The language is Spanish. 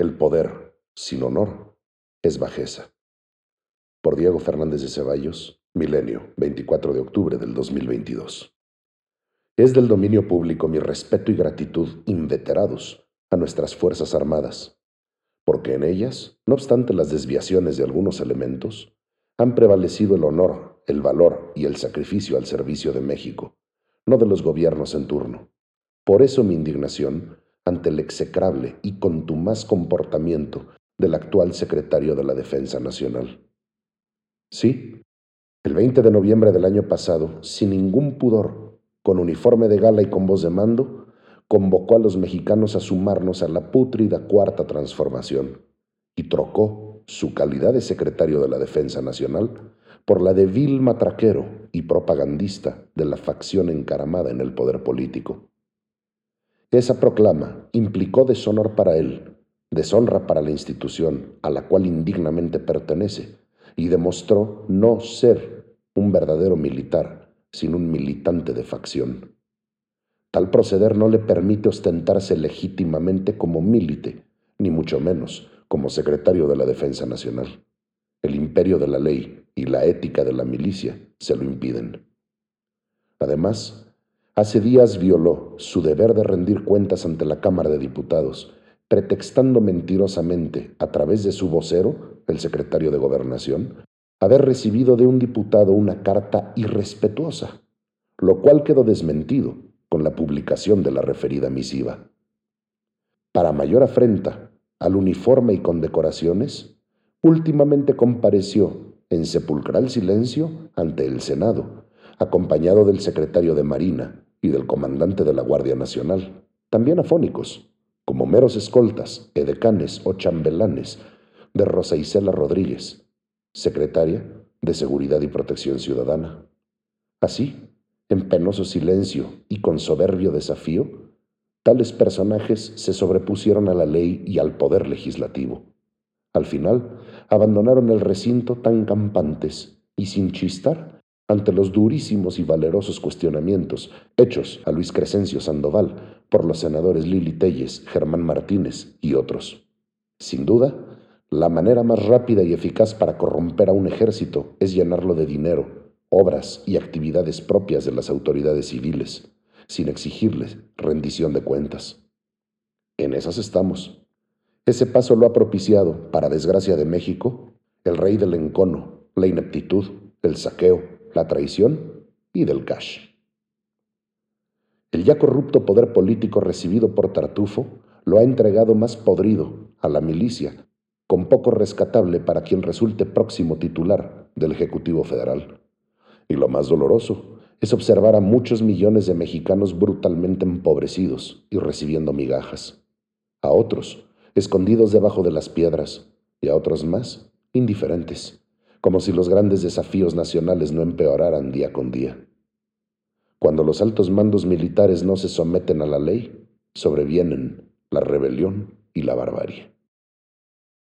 El poder, sin honor, es bajeza. Por Diego Fernández de Ceballos, Milenio, 24 de octubre del 2022. Es del dominio público mi respeto y gratitud inveterados a nuestras Fuerzas Armadas, porque en ellas, no obstante las desviaciones de algunos elementos, han prevalecido el honor, el valor y el sacrificio al servicio de México, no de los gobiernos en turno. Por eso mi indignación ante el execrable y contumaz comportamiento del actual secretario de la Defensa Nacional. Sí, el 20 de noviembre del año pasado, sin ningún pudor, con uniforme de gala y con voz de mando, convocó a los mexicanos a sumarnos a la pútrida cuarta transformación y trocó su calidad de secretario de la Defensa Nacional por la de vil matraquero y propagandista de la facción encaramada en el poder político. Esa proclama implicó deshonor para él, deshonra para la institución a la cual indignamente pertenece, y demostró no ser un verdadero militar, sino un militante de facción. Tal proceder no le permite ostentarse legítimamente como milite, ni mucho menos como secretario de la Defensa Nacional. El imperio de la ley y la ética de la milicia se lo impiden. Además, Hace días violó su deber de rendir cuentas ante la Cámara de Diputados, pretextando mentirosamente, a través de su vocero, el secretario de Gobernación, haber recibido de un diputado una carta irrespetuosa, lo cual quedó desmentido con la publicación de la referida misiva. Para mayor afrenta al uniforme y condecoraciones, últimamente compareció en sepulcral silencio ante el Senado, acompañado del secretario de Marina, y del comandante de la Guardia Nacional, también afónicos, como meros escoltas, edecanes o chambelanes de Rosa Isela Rodríguez, secretaria de Seguridad y Protección Ciudadana. Así, en penoso silencio y con soberbio desafío, tales personajes se sobrepusieron a la ley y al poder legislativo. Al final, abandonaron el recinto tan campantes y sin chistar ante los durísimos y valerosos cuestionamientos hechos a Luis Crescencio Sandoval por los senadores Lili Telles, Germán Martínez y otros. Sin duda, la manera más rápida y eficaz para corromper a un ejército es llenarlo de dinero, obras y actividades propias de las autoridades civiles, sin exigirles rendición de cuentas. En esas estamos. Ese paso lo ha propiciado, para desgracia de México, el rey del encono, la ineptitud, el saqueo, la traición y del cash. El ya corrupto poder político recibido por Tartufo lo ha entregado más podrido a la milicia, con poco rescatable para quien resulte próximo titular del Ejecutivo Federal. Y lo más doloroso es observar a muchos millones de mexicanos brutalmente empobrecidos y recibiendo migajas, a otros escondidos debajo de las piedras y a otros más indiferentes, como si los grandes desafíos nacionales no empeoraran día con día. Cuando los altos mandos militares no se someten a la ley, sobrevienen la rebelión y la barbarie.